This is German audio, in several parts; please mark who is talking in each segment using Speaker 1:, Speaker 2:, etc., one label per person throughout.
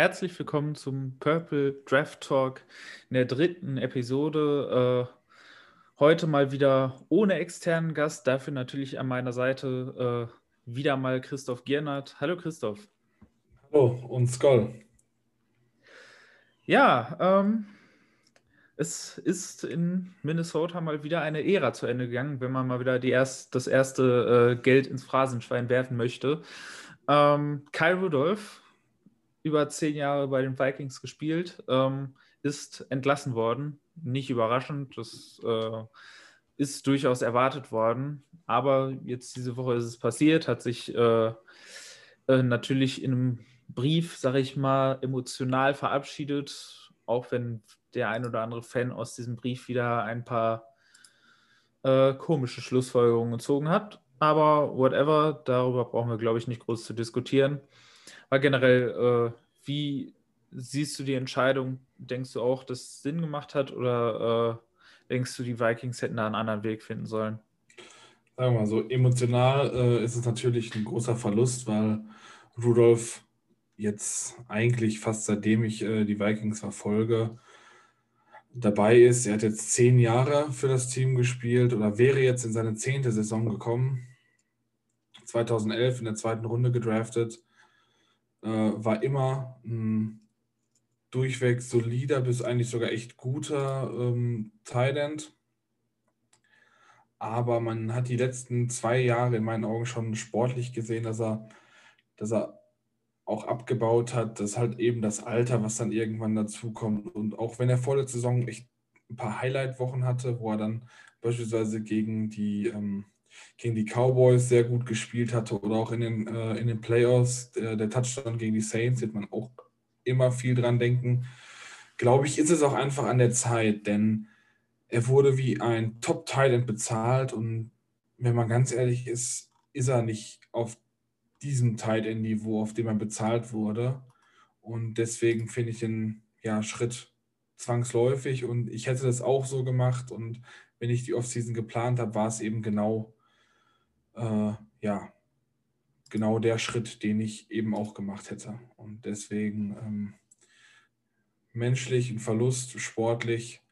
Speaker 1: Herzlich willkommen zum Purple Draft Talk in der dritten Episode. Äh, heute mal wieder ohne externen Gast, dafür natürlich an meiner Seite äh, wieder mal Christoph Giernert. Hallo Christoph.
Speaker 2: Hallo und Skoll.
Speaker 1: Ja, ähm, es ist in Minnesota mal wieder eine Ära zu Ende gegangen, wenn man mal wieder erst, das erste äh, Geld ins Phrasenschwein werfen möchte. Ähm, Kyle Rudolph, über zehn Jahre bei den Vikings gespielt, ähm, ist entlassen worden. Nicht überraschend, das äh, ist durchaus erwartet worden. Aber jetzt diese Woche ist es passiert, hat sich äh, äh, natürlich in einem Brief, sage ich mal, emotional verabschiedet, auch wenn der ein oder andere Fan aus diesem Brief wieder ein paar äh, komische Schlussfolgerungen gezogen hat. Aber whatever, darüber brauchen wir, glaube ich, nicht groß zu diskutieren. Aber generell, äh, wie siehst du die Entscheidung? Denkst du auch, dass es Sinn gemacht hat oder äh, denkst du, die Vikings hätten da einen anderen Weg finden sollen?
Speaker 2: Sagen wir mal so, emotional äh, ist es natürlich ein großer Verlust, weil Rudolf jetzt eigentlich fast seitdem ich äh, die Vikings verfolge, dabei ist. Er hat jetzt zehn Jahre für das Team gespielt oder wäre jetzt in seine zehnte Saison gekommen. 2011 in der zweiten Runde gedraftet. Äh, war immer ein durchweg solider bis eigentlich sogar echt guter ähm, Tight Aber man hat die letzten zwei Jahre in meinen Augen schon sportlich gesehen, dass er, dass er auch abgebaut hat, das ist halt eben das Alter, was dann irgendwann dazu kommt. Und auch wenn er vor der Saison echt ein paar Highlight-Wochen hatte, wo er dann beispielsweise gegen die, ähm, gegen die Cowboys sehr gut gespielt hatte oder auch in den, äh, in den Playoffs, der, der Touchdown gegen die Saints, wird man auch immer viel dran denken. Glaube ich, ist es auch einfach an der Zeit, denn er wurde wie ein Top-Talent bezahlt und wenn man ganz ehrlich ist, ist er nicht auf diesem Tight End Niveau, auf dem er bezahlt wurde. Und deswegen finde ich den ja, Schritt zwangsläufig und ich hätte das auch so gemacht und wenn ich die Offseason geplant habe, war es eben genau äh, ja genau der Schritt, den ich eben auch gemacht hätte. Und deswegen ähm, menschlich ein Verlust, sportlich,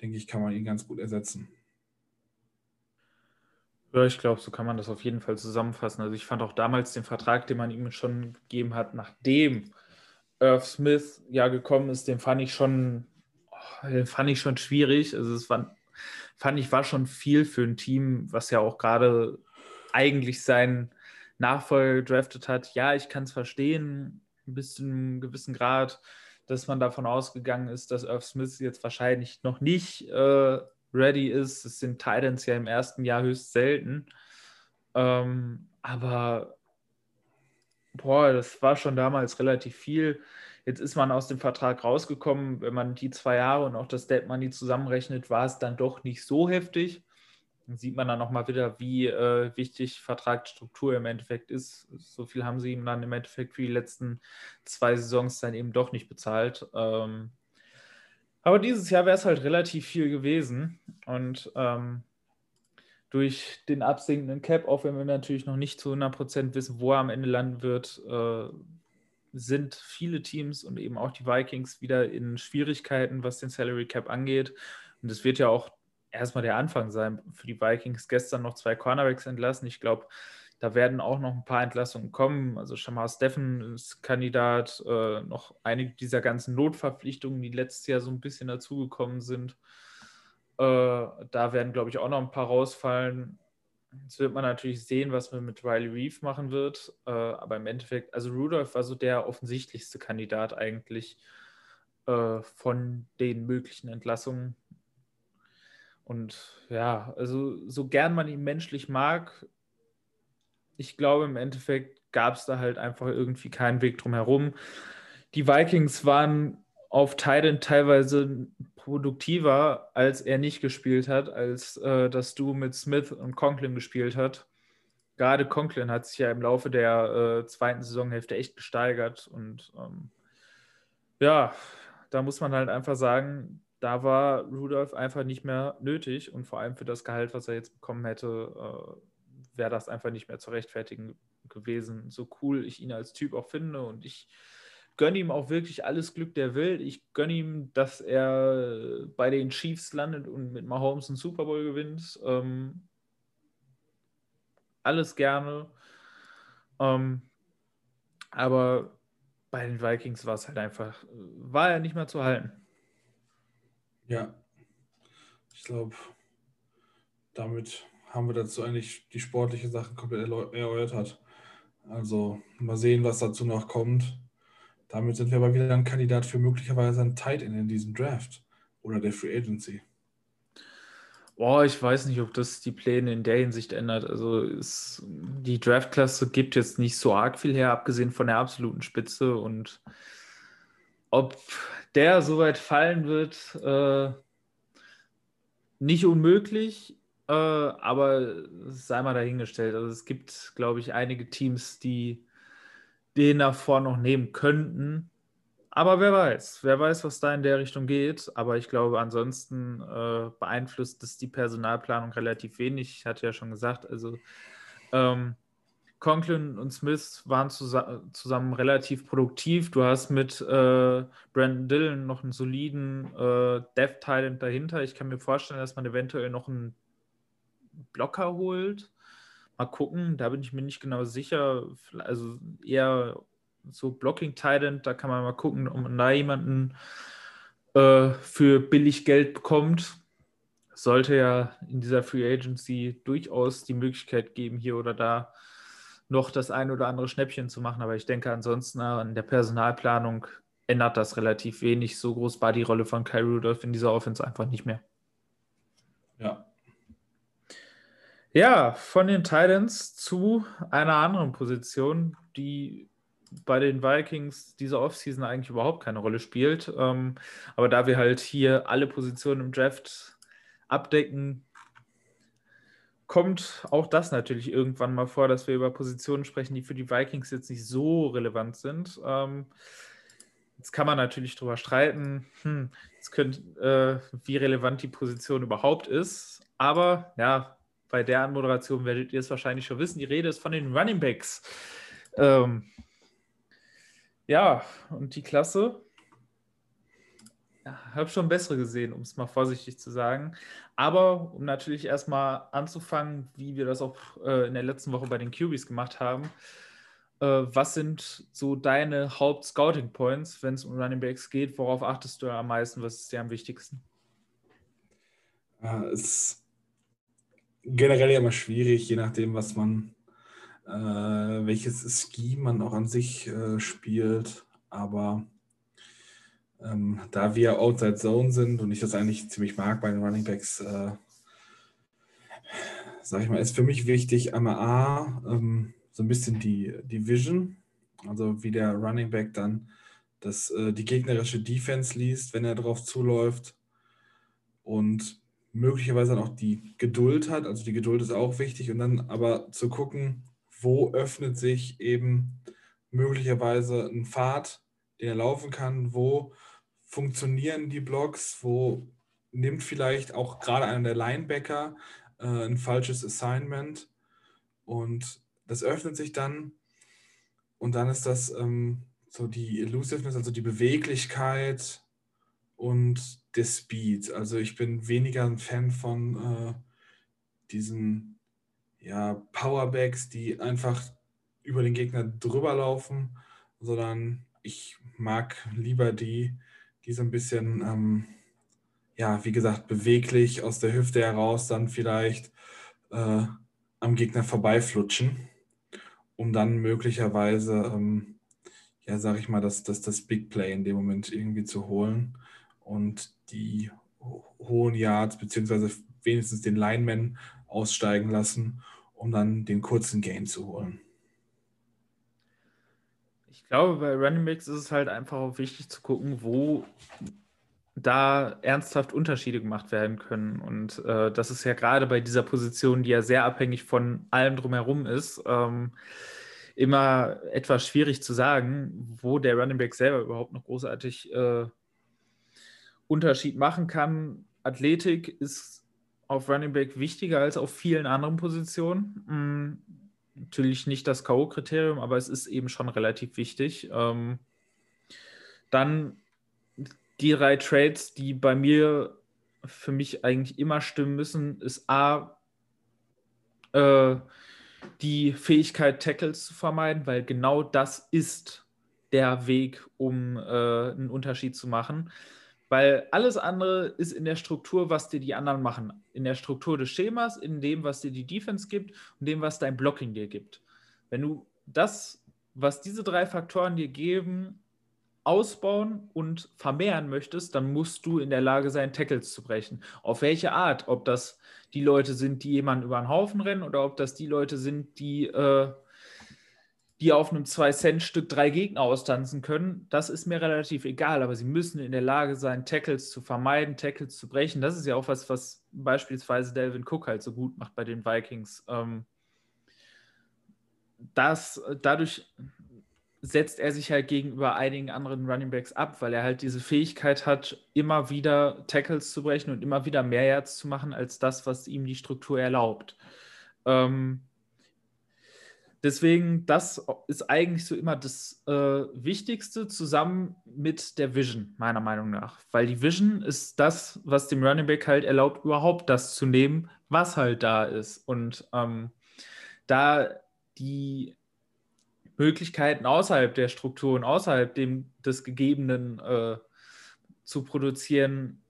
Speaker 2: denke ich, kann man ihn ganz gut ersetzen.
Speaker 1: Ja, ich glaube, so kann man das auf jeden Fall zusammenfassen. Also ich fand auch damals den Vertrag, den man ihm schon gegeben hat, nachdem Irv Smith ja gekommen ist, den fand ich schon, oh, den fand ich schon schwierig. Also es war, fand ich, war schon viel für ein Team, was ja auch gerade eigentlich seinen Nachfolger gedraftet hat. Ja, ich kann es verstehen, bis zu einem gewissen Grad, dass man davon ausgegangen ist, dass Irv Smith jetzt wahrscheinlich noch nicht äh, ready ist. Das sind Titans ja im ersten Jahr höchst selten. Ähm, aber boah, das war schon damals relativ viel. Jetzt ist man aus dem Vertrag rausgekommen. Wenn man die zwei Jahre und auch das Dead Money zusammenrechnet, war es dann doch nicht so heftig. Sieht man dann nochmal wieder, wie äh, wichtig Vertragsstruktur im Endeffekt ist. So viel haben sie ihm dann im Endeffekt für die letzten zwei Saisons dann eben doch nicht bezahlt. Ähm, aber dieses Jahr wäre es halt relativ viel gewesen. Und ähm, durch den absinkenden Cap, auch wenn wir natürlich noch nicht zu 100% wissen, wo er am Ende landen wird, äh, sind viele Teams und eben auch die Vikings wieder in Schwierigkeiten, was den Salary Cap angeht. Und es wird ja auch erstmal der Anfang sein für die Vikings. Gestern noch zwei Cornerbacks entlassen. Ich glaube, da werden auch noch ein paar Entlassungen kommen. Also Shamar Steffen ist Kandidat, äh, noch einige dieser ganzen Notverpflichtungen, die letztes Jahr so ein bisschen dazugekommen sind. Äh, da werden, glaube ich, auch noch ein paar rausfallen. Jetzt wird man natürlich sehen, was man mit Riley Reeve machen wird. Äh, aber im Endeffekt, also Rudolph war so der offensichtlichste Kandidat eigentlich äh, von den möglichen Entlassungen. Und ja, also so gern man ihn menschlich mag, ich glaube, im Endeffekt gab es da halt einfach irgendwie keinen Weg drum herum. Die Vikings waren auf Titan teilweise produktiver, als er nicht gespielt hat, als äh, das du mit Smith und Conklin gespielt hat. Gerade Conklin hat sich ja im Laufe der äh, zweiten Saisonhälfte echt gesteigert und ähm, ja, da muss man halt einfach sagen, da war Rudolph einfach nicht mehr nötig und vor allem für das Gehalt, was er jetzt bekommen hätte, äh, wäre das einfach nicht mehr zu rechtfertigen gewesen, so cool ich ihn als Typ auch finde. Und ich gönne ihm auch wirklich alles Glück der Welt. Ich gönne ihm, dass er bei den Chiefs landet und mit Mahomes einen Super Bowl gewinnt. Ähm, alles gerne. Ähm, aber bei den Vikings war es halt einfach, war er nicht mehr zu halten.
Speaker 2: Ja, ich glaube, damit haben wir dazu eigentlich die sportliche Sache komplett erörtert. Also mal sehen, was dazu noch kommt. Damit sind wir aber wieder ein Kandidat für möglicherweise ein Tight End in diesem Draft oder der Free Agency.
Speaker 1: Boah, ich weiß nicht, ob das die Pläne in der Hinsicht ändert. Also ist, die Draftklasse gibt jetzt nicht so arg viel her, abgesehen von der absoluten Spitze. Und ob der so weit fallen wird, äh, nicht unmöglich, äh, aber sei mal dahingestellt. Also es gibt, glaube ich, einige Teams, die den davor noch nehmen könnten. Aber wer weiß, wer weiß, was da in der Richtung geht. Aber ich glaube, ansonsten äh, beeinflusst es die Personalplanung relativ wenig. Ich hatte ja schon gesagt, also ähm, Conklin und Smith waren zusa zusammen relativ produktiv. Du hast mit äh, Brandon Dillon noch einen soliden äh, Death Talent dahinter. Ich kann mir vorstellen, dass man eventuell noch einen Blocker holt. Mal gucken, da bin ich mir nicht genau sicher. Also eher so Blocking Titan, da kann man mal gucken, ob man da jemanden äh, für billig Geld bekommt. Sollte ja in dieser Free Agency durchaus die Möglichkeit geben, hier oder da noch das ein oder andere Schnäppchen zu machen. Aber ich denke, ansonsten an der Personalplanung ändert das relativ wenig. So groß war die Rolle von Kai Rudolph in dieser Offense einfach nicht mehr.
Speaker 2: Ja.
Speaker 1: Ja, von den Titans zu einer anderen Position, die bei den Vikings diese Offseason eigentlich überhaupt keine Rolle spielt. Ähm, aber da wir halt hier alle Positionen im Draft abdecken, kommt auch das natürlich irgendwann mal vor, dass wir über Positionen sprechen, die für die Vikings jetzt nicht so relevant sind. Ähm, jetzt kann man natürlich darüber streiten, hm, könnt, äh, wie relevant die Position überhaupt ist. Aber ja, bei der Anmoderation werdet ihr es wahrscheinlich schon wissen. Die Rede ist von den Running Backs. Ähm, ja, und die Klasse, habe schon bessere gesehen, um es mal vorsichtig zu sagen. Aber um natürlich erstmal anzufangen, wie wir das auch äh, in der letzten Woche bei den QBs gemacht haben, äh, was sind so deine Haupt-Scouting-Points, wenn es um Running Backs geht? Worauf achtest du am meisten? Was ist dir am wichtigsten?
Speaker 2: Ja, es ist generell immer schwierig, je nachdem, was man äh, welches Scheme man auch an sich äh, spielt. Aber ähm, da wir Outside Zone sind und ich das eigentlich ziemlich mag bei den Running Backs, äh, sage ich mal, ist für mich wichtig, einmal A, ähm, so ein bisschen die, die Vision, also wie der Running Back dann das, äh, die gegnerische Defense liest, wenn er drauf zuläuft. Und möglicherweise dann auch die Geduld hat. Also die Geduld ist auch wichtig. Und dann aber zu gucken, wo öffnet sich eben möglicherweise ein Pfad, den er laufen kann, wo funktionieren die Blocks, wo nimmt vielleicht auch gerade einer der Linebacker äh, ein falsches Assignment und das öffnet sich dann und dann ist das ähm, so die Elusiveness, also die Beweglichkeit und der Speed. Also ich bin weniger ein Fan von äh, diesen ja, Powerbacks, die einfach über den Gegner drüber laufen, sondern ich mag lieber die, die so ein bisschen, ähm, ja, wie gesagt, beweglich aus der Hüfte heraus dann vielleicht äh, am Gegner vorbeiflutschen, um dann möglicherweise, ähm, ja, sag ich mal, das, das, das Big Play in dem Moment irgendwie zu holen und die hohen Yards, beziehungsweise wenigstens den Lineman aussteigen lassen um dann den kurzen Gain zu holen.
Speaker 1: Ich glaube, bei Running Backs ist es halt einfach auch wichtig zu gucken, wo da ernsthaft Unterschiede gemacht werden können. Und äh, das ist ja gerade bei dieser Position, die ja sehr abhängig von allem drumherum ist, ähm, immer etwas schwierig zu sagen, wo der Running Back selber überhaupt noch großartig äh, Unterschied machen kann. Athletik ist auf Running Back wichtiger als auf vielen anderen Positionen. Mhm. Natürlich nicht das K.O.-Kriterium, aber es ist eben schon relativ wichtig. Ähm, Dann die drei Trades, die bei mir für mich eigentlich immer stimmen müssen, ist A, äh, die Fähigkeit, Tackles zu vermeiden, weil genau das ist der Weg, um äh, einen Unterschied zu machen. Weil alles andere ist in der Struktur, was dir die anderen machen. In der Struktur des Schemas, in dem, was dir die Defense gibt und dem, was dein Blocking dir gibt. Wenn du das, was diese drei Faktoren dir geben, ausbauen und vermehren möchtest, dann musst du in der Lage sein, Tackles zu brechen. Auf welche Art? Ob das die Leute sind, die jemanden über den Haufen rennen oder ob das die Leute sind, die, äh, die auf einem 2-Cent-Stück drei Gegner austanzen können, das ist mir relativ egal, aber sie müssen in der Lage sein, Tackles zu vermeiden, Tackles zu brechen. Das ist ja auch was, was beispielsweise Delvin Cook halt so gut macht bei den Vikings. Ähm, das, dadurch setzt er sich halt gegenüber einigen anderen Runningbacks ab, weil er halt diese Fähigkeit hat, immer wieder Tackles zu brechen und immer wieder mehr Yards zu machen, als das, was ihm die Struktur erlaubt. Ähm, deswegen, das ist eigentlich so immer das äh, Wichtigste zusammen mit der Vision, meiner Meinung nach. Weil die Vision ist das, was dem Running Back halt erlaubt, überhaupt das zu nehmen, was halt da ist. Und ähm, da die Möglichkeiten außerhalb der Strukturen, außerhalb dem, des Gegebenen äh, zu produzieren,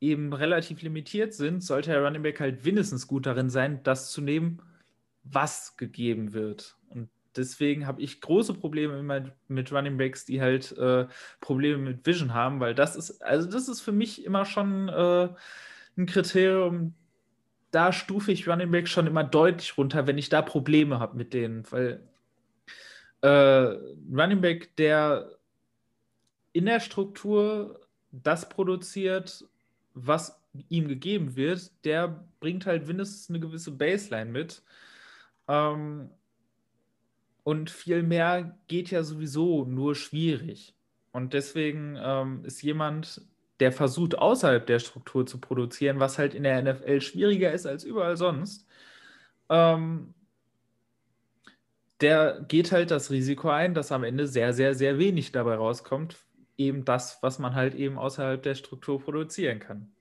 Speaker 1: eben relativ limitiert sind, sollte der Running Back halt mindestens gut darin sein, das zu nehmen, was gegeben wird. Und deswegen habe ich große Probleme immer mit Running Backs, die halt äh, Probleme mit Vision haben, weil das ist, also das ist für mich immer schon äh, ein Kriterium, da stufe ich Running Backs schon immer deutlich runter, wenn ich da Probleme habe mit denen, weil äh, Running Back, der in der Struktur das produziert, was ihm gegeben wird, der bringt halt mindestens eine gewisse Baseline mit. Ähm, und viel mehr geht ja sowieso nur schwierig. Und deswegen ähm, ist jemand, der versucht, außerhalb der Struktur zu produzieren, was halt in der NFL schwieriger ist als überall sonst, ähm, der geht halt das Risiko ein, dass am Ende sehr, sehr, sehr wenig dabei rauskommt. Eben das, was man halt eben außerhalb der Struktur produzieren kann.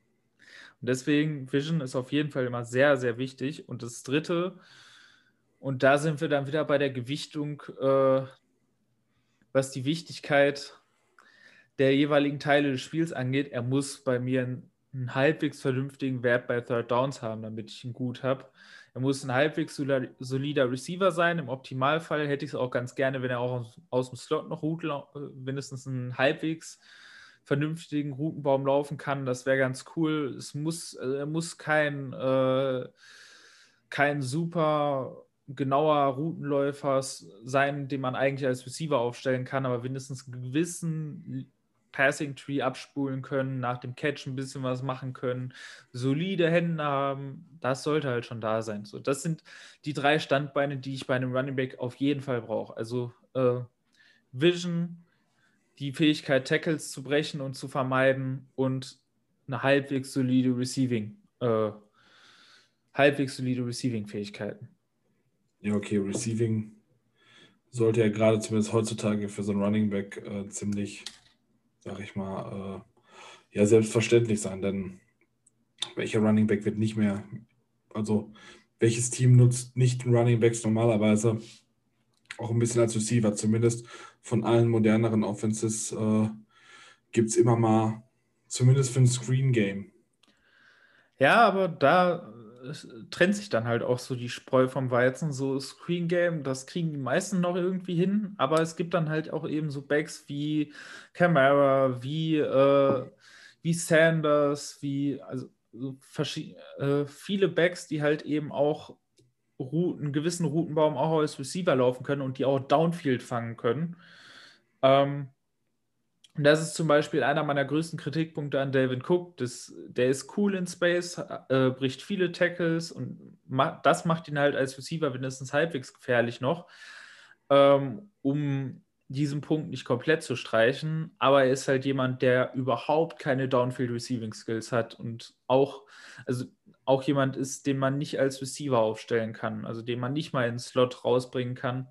Speaker 1: Und deswegen, Vision ist auf jeden Fall immer sehr, sehr wichtig. Und das Dritte, und da sind wir dann wieder bei der Gewichtung, äh, was die Wichtigkeit der jeweiligen Teile des Spiels angeht. Er muss bei mir einen, einen halbwegs vernünftigen Wert bei Third Downs haben, damit ich ihn gut habe. Er muss ein halbwegs solider Receiver sein. Im Optimalfall hätte ich es auch ganz gerne, wenn er auch aus, aus dem Slot noch Route, äh, mindestens einen halbwegs vernünftigen Routenbaum laufen kann. Das wäre ganz cool. Es muss, also er muss kein, äh, kein super genauer Routenläufer sein, den man eigentlich als Receiver aufstellen kann, aber mindestens einen gewissen Passing Tree abspulen können, nach dem Catch ein bisschen was machen können, solide Hände haben, das sollte halt schon da sein. So, das sind die drei Standbeine, die ich bei einem Running Back auf jeden Fall brauche. Also äh, Vision, die Fähigkeit, Tackles zu brechen und zu vermeiden und eine halbwegs solide Receiving, äh, halbwegs solide Receiving-Fähigkeiten.
Speaker 2: Ja, okay, Receiving sollte ja gerade zumindest heutzutage für so einen Running Back äh, ziemlich sag ich mal, äh, ja, selbstverständlich sein, denn welcher Running Back wird nicht mehr, also welches Team nutzt nicht Running Backs normalerweise auch ein bisschen als Receiver, zumindest von allen moderneren Offenses äh, gibt es immer mal, zumindest für ein Screen Game.
Speaker 1: Ja, aber da trennt sich dann halt auch so die Spreu vom Weizen. So Screen Game, das kriegen die meisten noch irgendwie hin, aber es gibt dann halt auch eben so Backs wie Camara, wie, äh, wie Sanders, wie also so äh, viele Backs, die halt eben auch Routen, einen gewissen Routenbaum auch als Receiver laufen können und die auch Downfield fangen können. Ähm, und das ist zum Beispiel einer meiner größten Kritikpunkte an David Cook. Das, der ist cool in Space, äh, bricht viele Tackles und ma das macht ihn halt als Receiver mindestens halbwegs gefährlich noch, ähm, um diesen Punkt nicht komplett zu streichen. Aber er ist halt jemand, der überhaupt keine Downfield Receiving Skills hat und auch, also auch jemand ist, den man nicht als Receiver aufstellen kann, also den man nicht mal ins Slot rausbringen kann.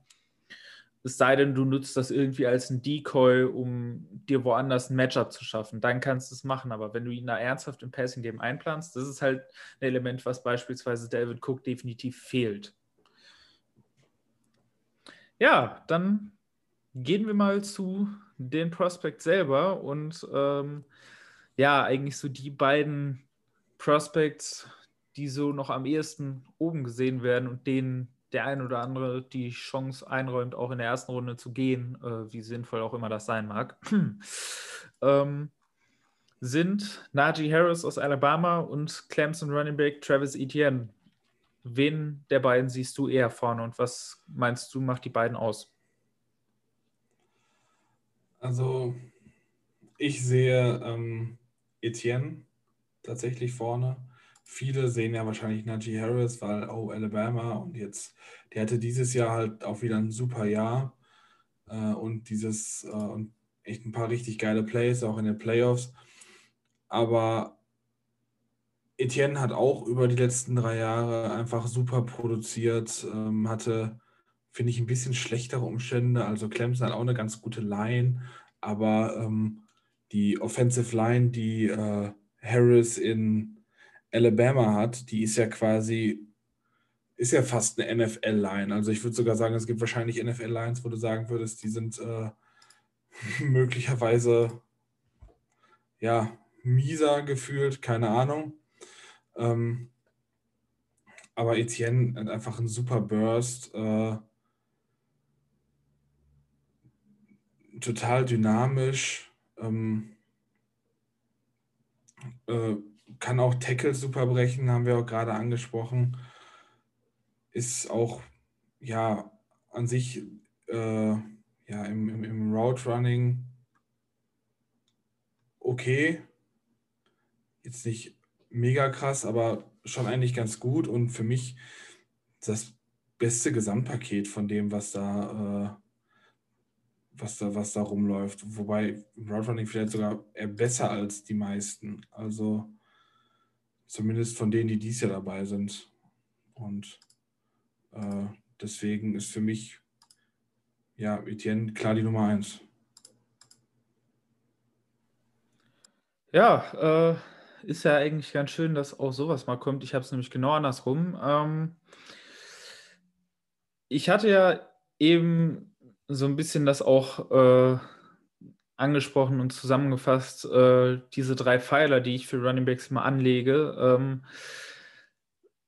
Speaker 1: Es sei denn, du nutzt das irgendwie als ein Decoy, um dir woanders ein Matchup zu schaffen. Dann kannst du es machen. Aber wenn du ihn da ernsthaft im Passing Game einplanst, das ist halt ein Element, was beispielsweise David Cook definitiv fehlt. Ja, dann gehen wir mal zu den Prospect selber und ähm, ja, eigentlich so die beiden Prospects, die so noch am ehesten oben gesehen werden und denen der ein oder andere die Chance einräumt, auch in der ersten Runde zu gehen, äh, wie sinnvoll auch immer das sein mag, ähm, sind Najee Harris aus Alabama und Clemson Running Back Travis Etienne. Wen der beiden siehst du eher vorne und was meinst du, macht die beiden aus?
Speaker 2: Also, ich sehe ähm, Etienne tatsächlich vorne. Viele sehen ja wahrscheinlich Najee Harris, weil, oh, Alabama und jetzt, der hatte dieses Jahr halt auch wieder ein super Jahr äh, und dieses, äh, und echt ein paar richtig geile Plays, auch in den Playoffs. Aber Etienne hat auch über die letzten drei Jahre einfach super produziert, ähm, hatte, finde ich, ein bisschen schlechtere Umstände. Also Clemson hat auch eine ganz gute Line, aber ähm, die Offensive Line, die äh, Harris in Alabama hat, die ist ja quasi, ist ja fast eine NFL-Line. Also ich würde sogar sagen, es gibt wahrscheinlich NFL-Lines, wo du sagen würdest, die sind äh, möglicherweise ja mieser gefühlt, keine Ahnung. Ähm, aber Etienne hat einfach einen super Burst. Äh, total dynamisch. Ähm, äh, kann auch Tackles super brechen, haben wir auch gerade angesprochen. Ist auch ja an sich äh, ja im, im, im Route Running okay. Jetzt nicht mega krass, aber schon eigentlich ganz gut und für mich das beste Gesamtpaket von dem, was da, äh, was da, was da rumläuft. Wobei im Route Running vielleicht sogar eher besser als die meisten. Also Zumindest von denen, die dies Jahr dabei sind. Und äh, deswegen ist für mich ja Etienne klar die Nummer eins.
Speaker 1: Ja, äh, ist ja eigentlich ganz schön, dass auch sowas mal kommt. Ich habe es nämlich genau andersrum. Ähm, ich hatte ja eben so ein bisschen das auch äh, angesprochen und zusammengefasst, äh, diese drei Pfeiler, die ich für Running Backs mal anlege. Ähm,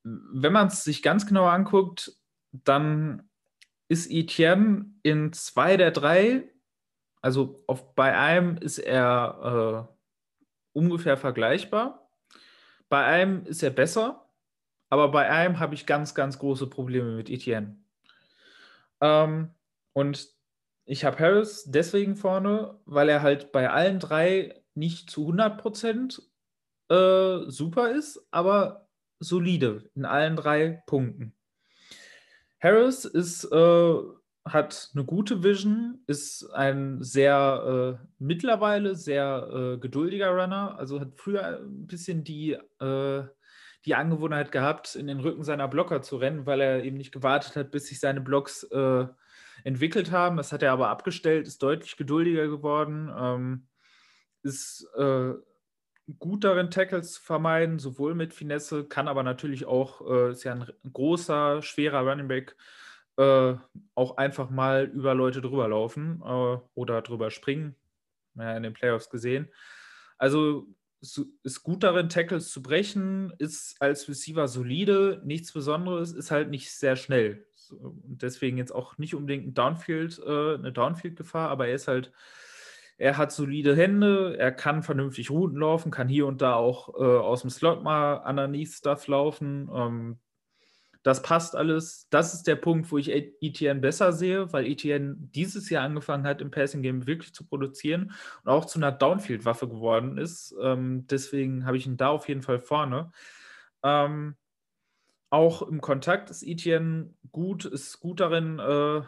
Speaker 1: wenn man es sich ganz genau anguckt, dann ist Etienne in zwei der drei, also auf, bei einem ist er äh, ungefähr vergleichbar, bei einem ist er besser, aber bei einem habe ich ganz, ganz große Probleme mit Etienne. Ähm, und ich habe Harris deswegen vorne, weil er halt bei allen drei nicht zu 100% äh, super ist, aber solide in allen drei Punkten. Harris ist, äh, hat eine gute Vision, ist ein sehr äh, mittlerweile sehr äh, geduldiger Runner, also hat früher ein bisschen die, äh, die Angewohnheit gehabt, in den Rücken seiner Blocker zu rennen, weil er eben nicht gewartet hat, bis sich seine Blocks äh, entwickelt haben. Das hat er aber abgestellt, ist deutlich geduldiger geworden, ähm, ist äh, gut darin, Tackles zu vermeiden, sowohl mit Finesse, kann aber natürlich auch, äh, ist ja ein großer, schwerer Running Back, äh, auch einfach mal über Leute drüber laufen äh, oder drüber springen. Ja, in den Playoffs gesehen. Also ist gut darin, Tackles zu brechen, ist als Receiver solide, nichts Besonderes, ist halt nicht sehr schnell. Und deswegen jetzt auch nicht unbedingt ein Downfield, äh, eine Downfield-Gefahr, aber er ist halt, er hat solide Hände, er kann vernünftig Routen laufen, kann hier und da auch äh, aus dem Slot mal underneath Stuff laufen. Ähm, das passt alles. Das ist der Punkt, wo ich ETN besser sehe, weil ETN dieses Jahr angefangen hat, im Passing Game wirklich zu produzieren und auch zu einer Downfield-Waffe geworden ist. Ähm, deswegen habe ich ihn da auf jeden Fall vorne. Ähm, auch im Kontakt ist Etienne gut, ist gut darin, äh,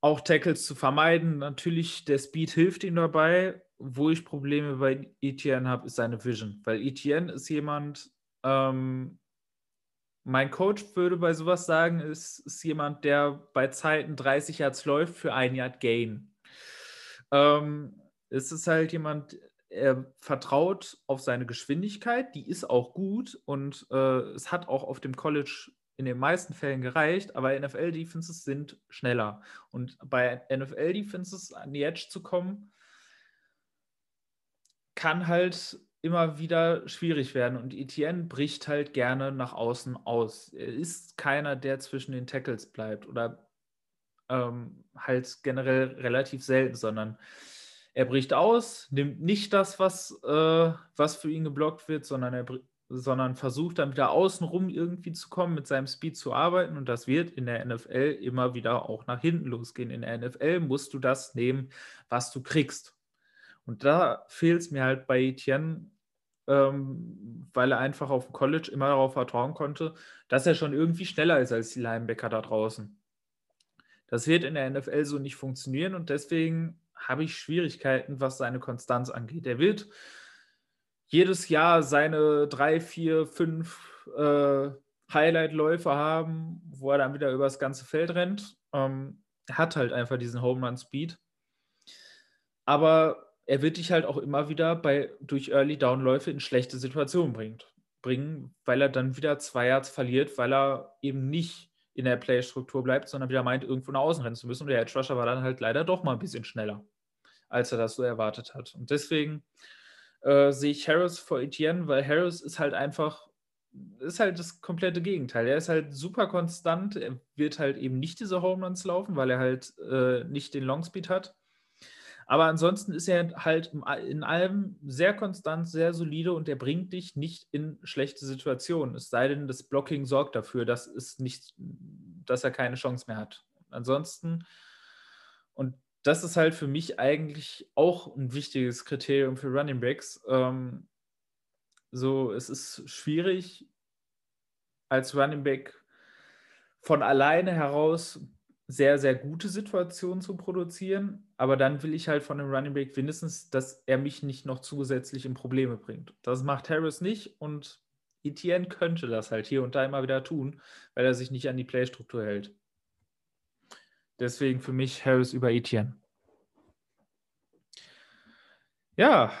Speaker 1: auch Tackles zu vermeiden. Natürlich, der Speed hilft ihm dabei. Wo ich Probleme bei Etienne habe, ist seine Vision. Weil Etienne ist jemand, ähm, mein Coach würde bei sowas sagen, ist, ist jemand, der bei Zeiten 30 Yards läuft für ein Yard Gain. Ähm, es ist halt jemand, er vertraut auf seine Geschwindigkeit, die ist auch gut und äh, es hat auch auf dem College in den meisten Fällen gereicht, aber NFL-Defenses sind schneller. Und bei NFL-Defenses an die Edge zu kommen, kann halt immer wieder schwierig werden. Und Etienne bricht halt gerne nach außen aus. Er ist keiner, der zwischen den Tackles bleibt oder ähm, halt generell relativ selten, sondern er bricht aus, nimmt nicht das, was, äh, was für ihn geblockt wird, sondern er sondern versucht dann wieder außenrum irgendwie zu kommen, mit seinem Speed zu arbeiten. Und das wird in der NFL immer wieder auch nach hinten losgehen. In der NFL musst du das nehmen, was du kriegst. Und da fehlt es mir halt bei Etienne, ähm, weil er einfach auf dem College immer darauf vertrauen konnte, dass er schon irgendwie schneller ist als die Linebacker da draußen. Das wird in der NFL so nicht funktionieren und deswegen habe ich Schwierigkeiten, was seine Konstanz angeht. Er wird jedes Jahr seine drei, vier, fünf äh, Highlight-Läufe haben, wo er dann wieder übers ganze Feld rennt. Ähm, er hat halt einfach diesen Home Run Speed. Aber er wird dich halt auch immer wieder bei, durch Early Down Läufe in schlechte Situationen bringen, weil er dann wieder zwei Yards verliert, weil er eben nicht in der Play-Struktur bleibt, sondern wieder meint, irgendwo nach außen rennen zu müssen. Und der Edge Rusher war dann halt leider doch mal ein bisschen schneller, als er das so erwartet hat. Und deswegen äh, sehe ich Harris vor Etienne, weil Harris ist halt einfach, ist halt das komplette Gegenteil. Er ist halt super konstant, er wird halt eben nicht diese Home Runs laufen, weil er halt äh, nicht den Longspeed hat. Aber ansonsten ist er halt in allem sehr konstant, sehr solide und er bringt dich nicht in schlechte Situationen. Es sei denn, das Blocking sorgt dafür, dass, es nicht, dass er keine Chance mehr hat. Ansonsten, und das ist halt für mich eigentlich auch ein wichtiges Kriterium für Running Backs. Ähm, so, es ist schwierig, als Running Back von alleine heraus sehr, sehr gute Situationen zu produzieren, aber dann will ich halt von dem Running Back mindestens, dass er mich nicht noch zusätzlich in Probleme bringt. Das macht Harris nicht und Etienne könnte das halt hier und da immer wieder tun, weil er sich nicht an die Playstruktur hält. Deswegen für mich Harris über Etienne. Ja,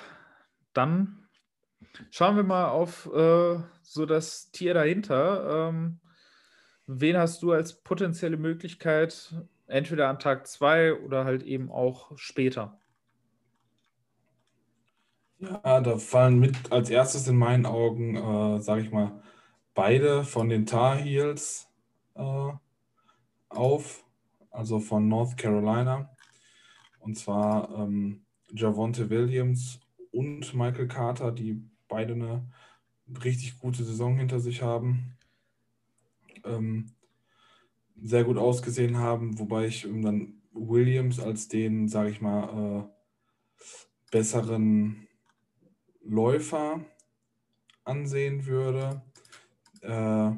Speaker 1: dann schauen wir mal auf äh, so das Tier dahinter. Ähm, wen hast du als potenzielle Möglichkeit, entweder an Tag 2 oder halt eben auch später?
Speaker 2: Ja, da fallen mit als erstes in meinen Augen, äh, sage ich mal, beide von den Tar Heels äh, auf also von North Carolina. Und zwar ähm, Javonte Williams und Michael Carter, die beide eine richtig gute Saison hinter sich haben. Ähm, sehr gut ausgesehen haben, wobei ich dann Williams als den, sage ich mal, äh, besseren Läufer ansehen würde. Äh,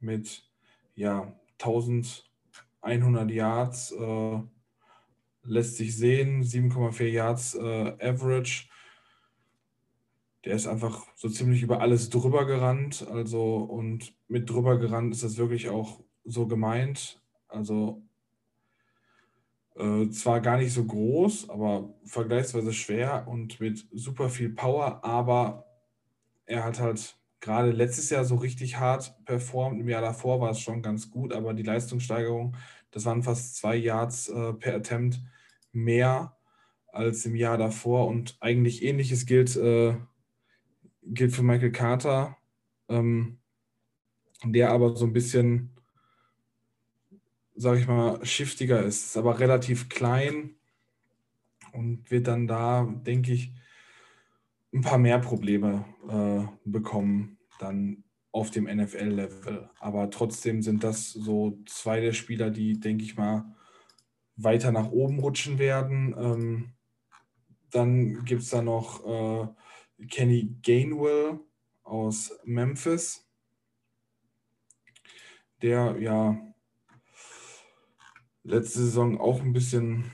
Speaker 2: mit ja, 1000 100 Yards äh, lässt sich sehen, 7,4 Yards äh, Average. Der ist einfach so ziemlich über alles drüber gerannt. Also, und mit drüber gerannt ist das wirklich auch so gemeint. Also, äh, zwar gar nicht so groß, aber vergleichsweise schwer und mit super viel Power, aber er hat halt gerade letztes Jahr so richtig hart performt. Im Jahr davor war es schon ganz gut, aber die Leistungssteigerung, das waren fast zwei Yards äh, per Attempt mehr als im Jahr davor. Und eigentlich ähnliches gilt, äh, gilt für Michael Carter, ähm, der aber so ein bisschen, sage ich mal, shiftiger ist, ist aber relativ klein und wird dann da, denke ich, ein paar mehr Probleme äh, bekommen, dann auf dem NFL-Level. Aber trotzdem sind das so zwei der Spieler, die, denke ich mal, weiter nach oben rutschen werden. Ähm, dann gibt es da noch äh, Kenny Gainwell aus Memphis, der ja letzte Saison auch ein bisschen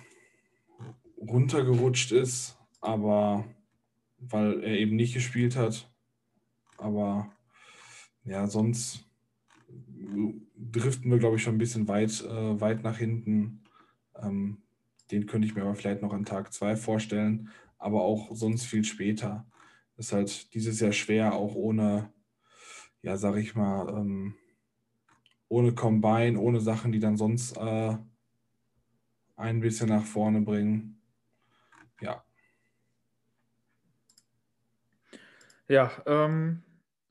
Speaker 2: runtergerutscht ist, aber weil er eben nicht gespielt hat. Aber ja, sonst driften wir, glaube ich, schon ein bisschen weit, äh, weit nach hinten. Ähm, den könnte ich mir aber vielleicht noch an Tag 2 vorstellen, aber auch sonst viel später. Ist halt dieses Jahr schwer, auch ohne, ja, sag ich mal, ähm, ohne Combine, ohne Sachen, die dann sonst äh, ein bisschen nach vorne bringen. Ja.
Speaker 1: Ja, ähm,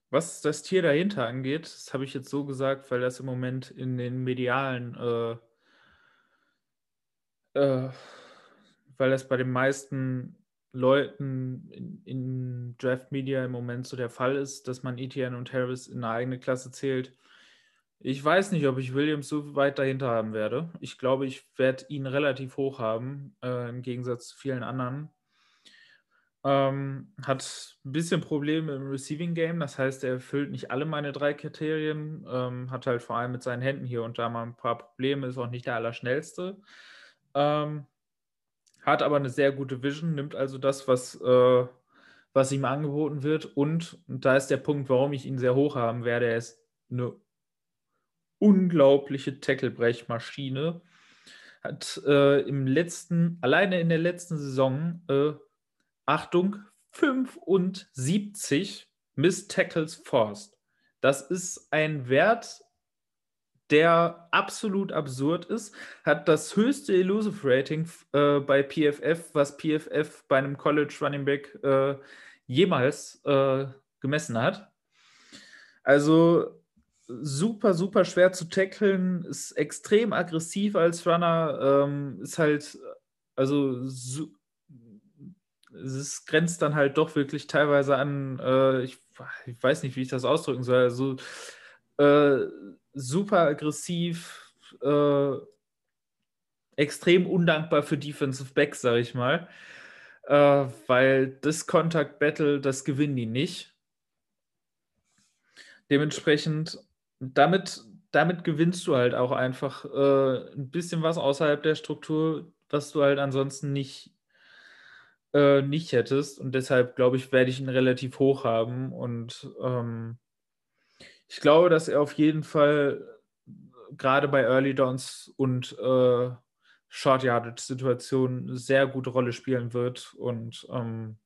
Speaker 1: was das Tier dahinter angeht, das habe ich jetzt so gesagt, weil das im Moment in den medialen, äh, äh, weil das bei den meisten Leuten in, in, Draft Media im Moment so der Fall ist, dass man Etienne und Harris in eine eigene Klasse zählt. Ich weiß nicht, ob ich Williams so weit dahinter haben werde. Ich glaube, ich werde ihn relativ hoch haben, äh, im Gegensatz zu vielen anderen. Ähm, hat ein bisschen Probleme im Receiving Game, das heißt, er erfüllt nicht alle meine drei Kriterien, ähm, hat halt vor allem mit seinen Händen hier und da mal ein paar Probleme, ist auch nicht der Allerschnellste. Ähm, hat aber eine sehr gute Vision, nimmt also das, was, äh, was ihm angeboten wird. Und, und da ist der Punkt, warum ich ihn sehr hoch haben werde. Er ist eine unglaubliche Tackle-Brechmaschine. Hat äh, im letzten, alleine in der letzten Saison äh, Achtung, 75 Miss Tackles Forced. Das ist ein Wert, der absolut absurd ist, hat das höchste Elusive Rating äh, bei PFF, was PFF bei einem College Running Back äh, jemals äh, gemessen hat. Also super, super schwer zu tackeln, ist extrem aggressiv als Runner, ähm, ist halt, also es grenzt dann halt doch wirklich teilweise an, äh, ich, ich, weiß nicht, wie ich das ausdrücken soll, also äh, super aggressiv, äh, extrem undankbar für Defensive Backs, sag ich mal, äh, weil das Contact Battle, das gewinnen die nicht. Dementsprechend, damit, damit gewinnst du halt auch einfach äh, ein bisschen was außerhalb der Struktur, was du halt ansonsten nicht äh, nicht hättest. Und deshalb, glaube ich, werde ich ihn relativ hoch haben. Und ähm, ich glaube, dass er auf jeden Fall gerade bei Early Downs und äh, Short Yardage Situationen eine sehr gute Rolle spielen wird und ähm,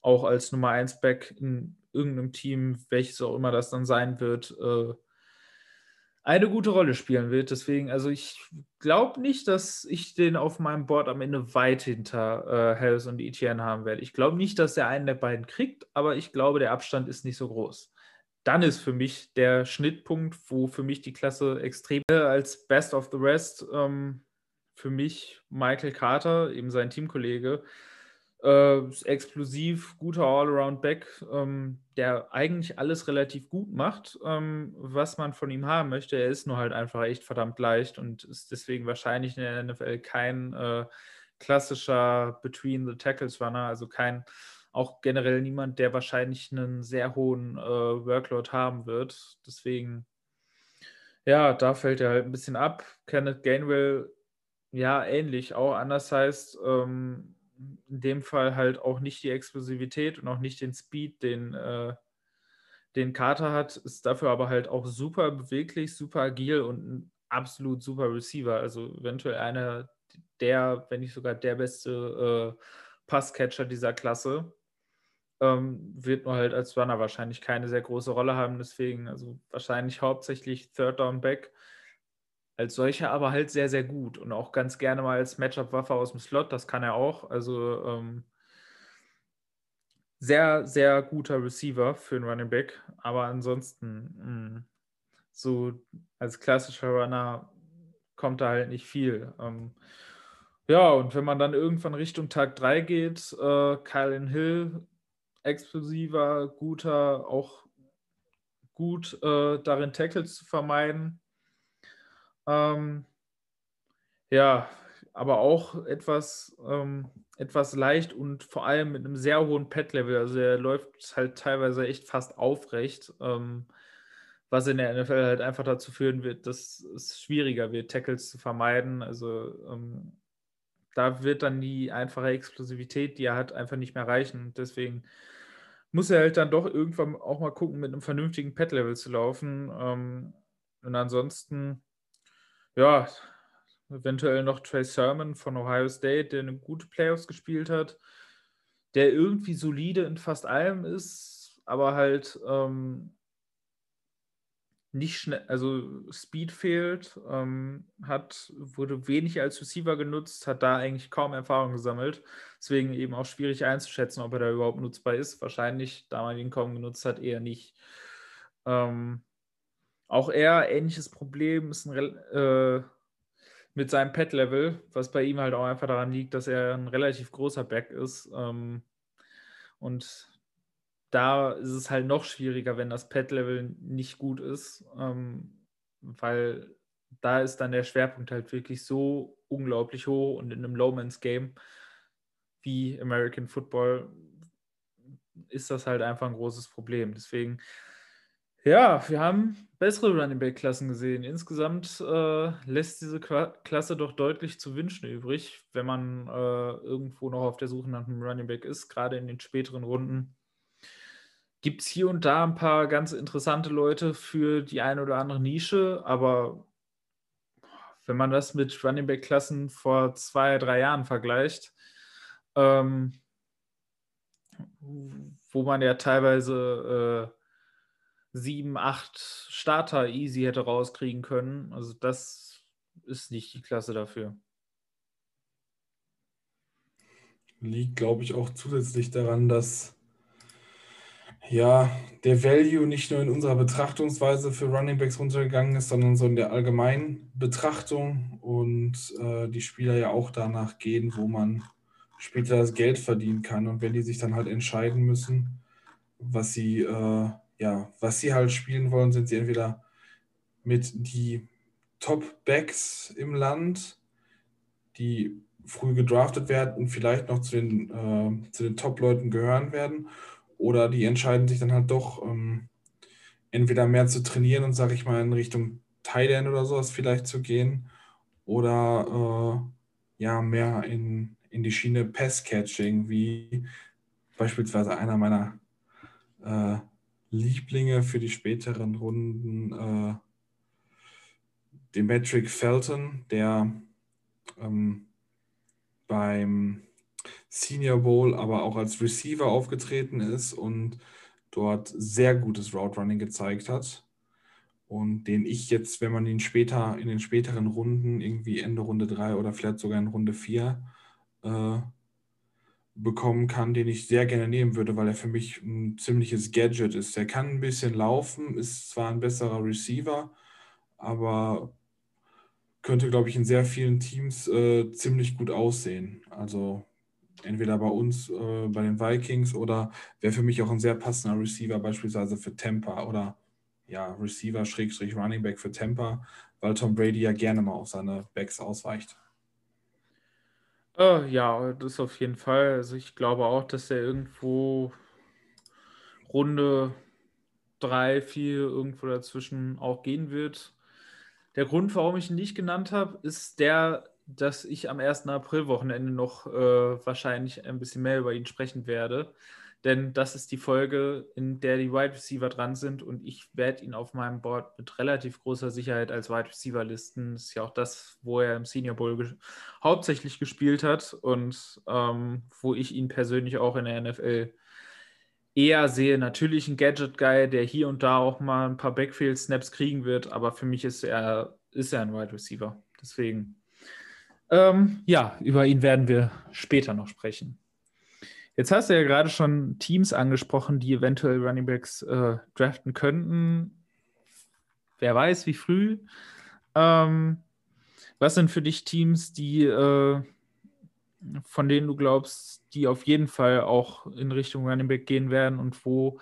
Speaker 1: auch als Nummer 1 Back in irgendeinem Team, welches auch immer das dann sein wird, äh, eine gute Rolle spielen wird. Deswegen, also ich glaube nicht, dass ich den auf meinem Board am Ende weit hinter äh, Harris und Etienne haben werde. Ich glaube nicht, dass er einen der beiden kriegt, aber ich glaube, der Abstand ist nicht so groß. Dann ist für mich der Schnittpunkt, wo für mich die Klasse extrem als Best of the Rest ähm, für mich Michael Carter, eben sein Teamkollege, äh, explosiv, guter All-Around-Back, ähm, der eigentlich alles relativ gut macht, ähm, was man von ihm haben möchte. Er ist nur halt einfach echt verdammt leicht und ist deswegen wahrscheinlich in der NFL kein äh, klassischer Between-the-Tackles-Runner, also kein, auch generell niemand, der wahrscheinlich einen sehr hohen äh, Workload haben wird. Deswegen, ja, da fällt er halt ein bisschen ab. Kenneth Gainwell, ja, ähnlich, auch anders heißt, ähm, in dem Fall halt auch nicht die Explosivität und auch nicht den Speed, den, äh, den Carter hat, ist dafür aber halt auch super beweglich, super agil und ein absolut super Receiver. Also eventuell einer der, wenn nicht sogar der beste äh, Passcatcher dieser Klasse. Ähm, wird nur halt als Runner wahrscheinlich keine sehr große Rolle haben. Deswegen, also wahrscheinlich hauptsächlich Third Down Back als solcher aber halt sehr, sehr gut und auch ganz gerne mal als Matchup-Waffe aus dem Slot, das kann er auch. Also ähm, sehr, sehr guter Receiver für einen Running Back, aber ansonsten mh, mm, so als klassischer Runner kommt da halt nicht viel. Ähm, ja, und wenn man dann irgendwann Richtung Tag 3 geht, äh, Kylan Hill, explosiver, guter, auch gut äh, darin Tackles zu vermeiden. Ähm, ja, aber auch etwas, ähm, etwas leicht und vor allem mit einem sehr hohen Pet-Level. Also er läuft halt teilweise echt fast aufrecht, ähm, was in der NFL halt einfach dazu führen wird, dass es schwieriger wird, Tackles zu vermeiden. Also ähm, da wird dann die einfache Explosivität, die er hat, einfach nicht mehr reichen. deswegen muss er halt dann doch irgendwann auch mal gucken, mit einem vernünftigen Pet-Level zu laufen. Ähm, und ansonsten, ja, eventuell noch Trey Sermon von Ohio State, der eine gute Playoffs gespielt hat, der irgendwie solide in fast allem ist, aber halt ähm, nicht schnell, also Speed fehlt, ähm, hat, wurde wenig als Receiver genutzt, hat da eigentlich kaum Erfahrung gesammelt. Deswegen eben auch schwierig einzuschätzen, ob er da überhaupt nutzbar ist. Wahrscheinlich, da man ihn kaum genutzt hat, eher nicht. Ähm, auch er, ähnliches Problem, ist ein, äh, mit seinem Pet-Level, was bei ihm halt auch einfach daran liegt, dass er ein relativ großer Back ist. Ähm, und da ist es halt noch schwieriger, wenn das Pet-Level nicht gut ist, ähm, weil da ist dann der Schwerpunkt halt wirklich so unglaublich hoch und in einem Low-Man's-Game wie American Football ist das halt einfach ein großes Problem. Deswegen, ja, wir haben bessere Running Back-Klassen gesehen. Insgesamt äh, lässt diese Klasse doch deutlich zu wünschen übrig, wenn man äh, irgendwo noch auf der Suche nach einem Running Back ist, gerade in den späteren Runden gibt es hier und da ein paar ganz interessante Leute für die eine oder andere Nische, aber wenn man das mit Running Back Klassen vor zwei, drei Jahren vergleicht, ähm, wo man ja teilweise äh, sieben, acht Starter easy hätte rauskriegen können, also das ist nicht die Klasse dafür.
Speaker 2: Liegt, glaube ich, auch zusätzlich daran, dass ja, der Value nicht nur in unserer Betrachtungsweise für Running Backs runtergegangen ist, sondern so in der allgemeinen Betrachtung und äh, die Spieler ja auch danach gehen, wo man später das Geld verdienen kann. Und wenn die sich dann halt entscheiden müssen, was sie, äh, ja, was sie halt spielen wollen, sind sie entweder mit die Top-Backs im Land, die früh gedraftet werden und vielleicht noch zu den, äh, zu den Top-Leuten gehören werden, oder die entscheiden sich dann halt doch, ähm, entweder mehr zu trainieren und, sage ich mal, in Richtung Thailand oder sowas vielleicht zu gehen. Oder äh, ja, mehr in, in die Schiene Pass-Catching, wie beispielsweise einer meiner äh, Lieblinge für die späteren Runden, äh, Demetric Felton, der ähm, beim Senior Bowl, aber auch als Receiver aufgetreten ist und dort sehr gutes Route Running gezeigt hat. Und den ich jetzt, wenn man ihn später in den späteren Runden, irgendwie Ende Runde 3 oder vielleicht sogar in Runde 4, äh, bekommen kann, den ich sehr gerne nehmen würde, weil er für mich ein ziemliches Gadget ist. Er kann ein bisschen laufen, ist zwar ein besserer Receiver, aber könnte, glaube ich, in sehr vielen Teams äh, ziemlich gut aussehen. Also entweder bei uns, äh, bei den Vikings oder wäre für mich auch ein sehr passender Receiver beispielsweise für Tampa oder ja, Receiver Schrägstrich Running Back für Tampa, weil Tom Brady ja gerne mal auf seine Backs ausweicht.
Speaker 1: Uh, ja, das auf jeden Fall. Also ich glaube auch, dass er irgendwo Runde 3, 4 irgendwo dazwischen auch gehen wird. Der Grund, warum ich ihn nicht genannt habe, ist der, dass ich am 1. April-Wochenende noch äh, wahrscheinlich ein bisschen mehr über ihn sprechen werde. Denn das ist die Folge, in der die Wide Receiver dran sind und ich werde ihn auf meinem Board mit relativ großer Sicherheit als Wide Receiver listen. Das ist ja auch das, wo er im Senior Bowl ge hauptsächlich gespielt hat und ähm, wo ich ihn persönlich auch in der NFL eher sehe. Natürlich ein Gadget-Guy, der hier und da auch mal ein paar Backfield-Snaps kriegen wird, aber für mich ist er, ist er ein Wide Receiver. Deswegen ähm, ja, über ihn werden wir später noch sprechen. Jetzt hast du ja gerade schon Teams angesprochen, die eventuell Runningbacks äh, draften könnten. Wer weiß, wie früh. Ähm, was sind für dich Teams, die äh, von denen du glaubst, die auf jeden Fall auch in Richtung Running Back gehen werden und wo,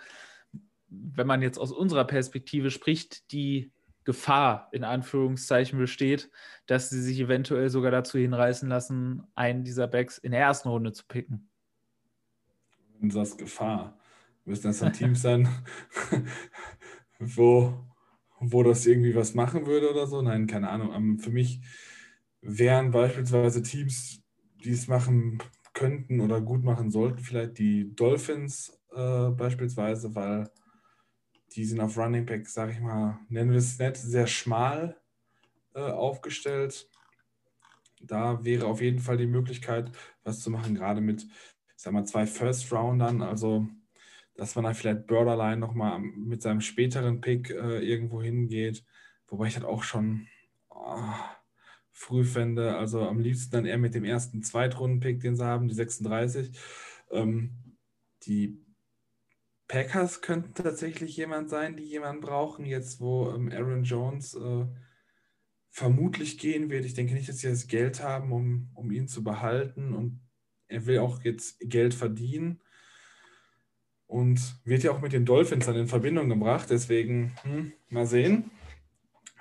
Speaker 1: wenn man jetzt aus unserer Perspektive spricht, die Gefahr in Anführungszeichen besteht, dass sie sich eventuell sogar dazu hinreißen lassen, einen dieser Backs in der ersten Runde zu picken.
Speaker 2: Du sagst Gefahr, müssen das dann Teams sein, wo, wo das irgendwie was machen würde oder so? Nein, keine Ahnung. Ähm, für mich wären beispielsweise Teams, die es machen könnten oder gut machen sollten, vielleicht die Dolphins äh, beispielsweise, weil die sind auf Running Back, sag ich mal, nennen wir es nett, sehr schmal äh, aufgestellt. Da wäre auf jeden Fall die Möglichkeit, was zu machen, gerade mit, sag mal, zwei First-Roundern, also dass man da vielleicht Borderline nochmal mit seinem späteren Pick äh, irgendwo hingeht. Wobei ich das auch schon oh, früh fände. Also am liebsten dann eher mit dem ersten Zweitrunden-Pick, den sie haben, die 36. Ähm, die Packers könnten tatsächlich jemand sein, die jemanden brauchen, jetzt wo ähm, Aaron Jones äh, vermutlich gehen wird. Ich denke nicht, dass sie das Geld haben, um, um ihn zu behalten. Und er will auch jetzt Geld verdienen und wird ja auch mit den Dolphins dann in Verbindung gebracht. Deswegen hm, mal sehen.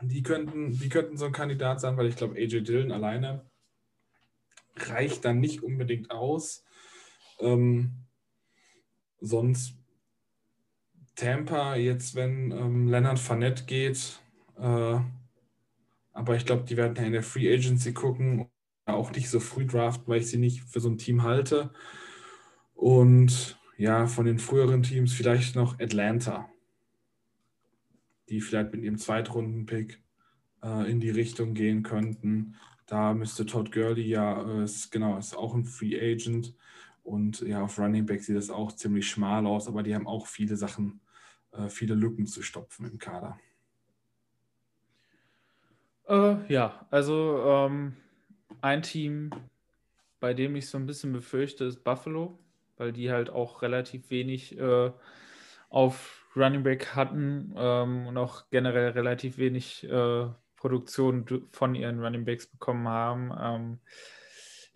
Speaker 2: Die könnten, die könnten so ein Kandidat sein, weil ich glaube, AJ Dillon alleine reicht dann nicht unbedingt aus. Ähm, sonst Tampa, jetzt wenn ähm, Leonard Fournette geht, äh, aber ich glaube, die werden in der Free Agency gucken, auch nicht so früh draften, weil ich sie nicht für so ein Team halte. Und ja, von den früheren Teams vielleicht noch Atlanta, die vielleicht mit ihrem Zweitrunden-Pick äh, in die Richtung gehen könnten. Da müsste Todd Gurley ja, äh, ist, genau, ist auch ein Free Agent. Und ja, auf Running Back sieht das auch ziemlich schmal aus, aber die haben auch viele Sachen, viele Lücken zu stopfen im Kader.
Speaker 1: Äh, ja, also ähm, ein Team, bei dem ich so ein bisschen befürchte, ist Buffalo weil die halt auch relativ wenig äh, auf Running Back hatten ähm, und auch generell relativ wenig äh, Produktion von ihren Running Backs bekommen haben. Ähm,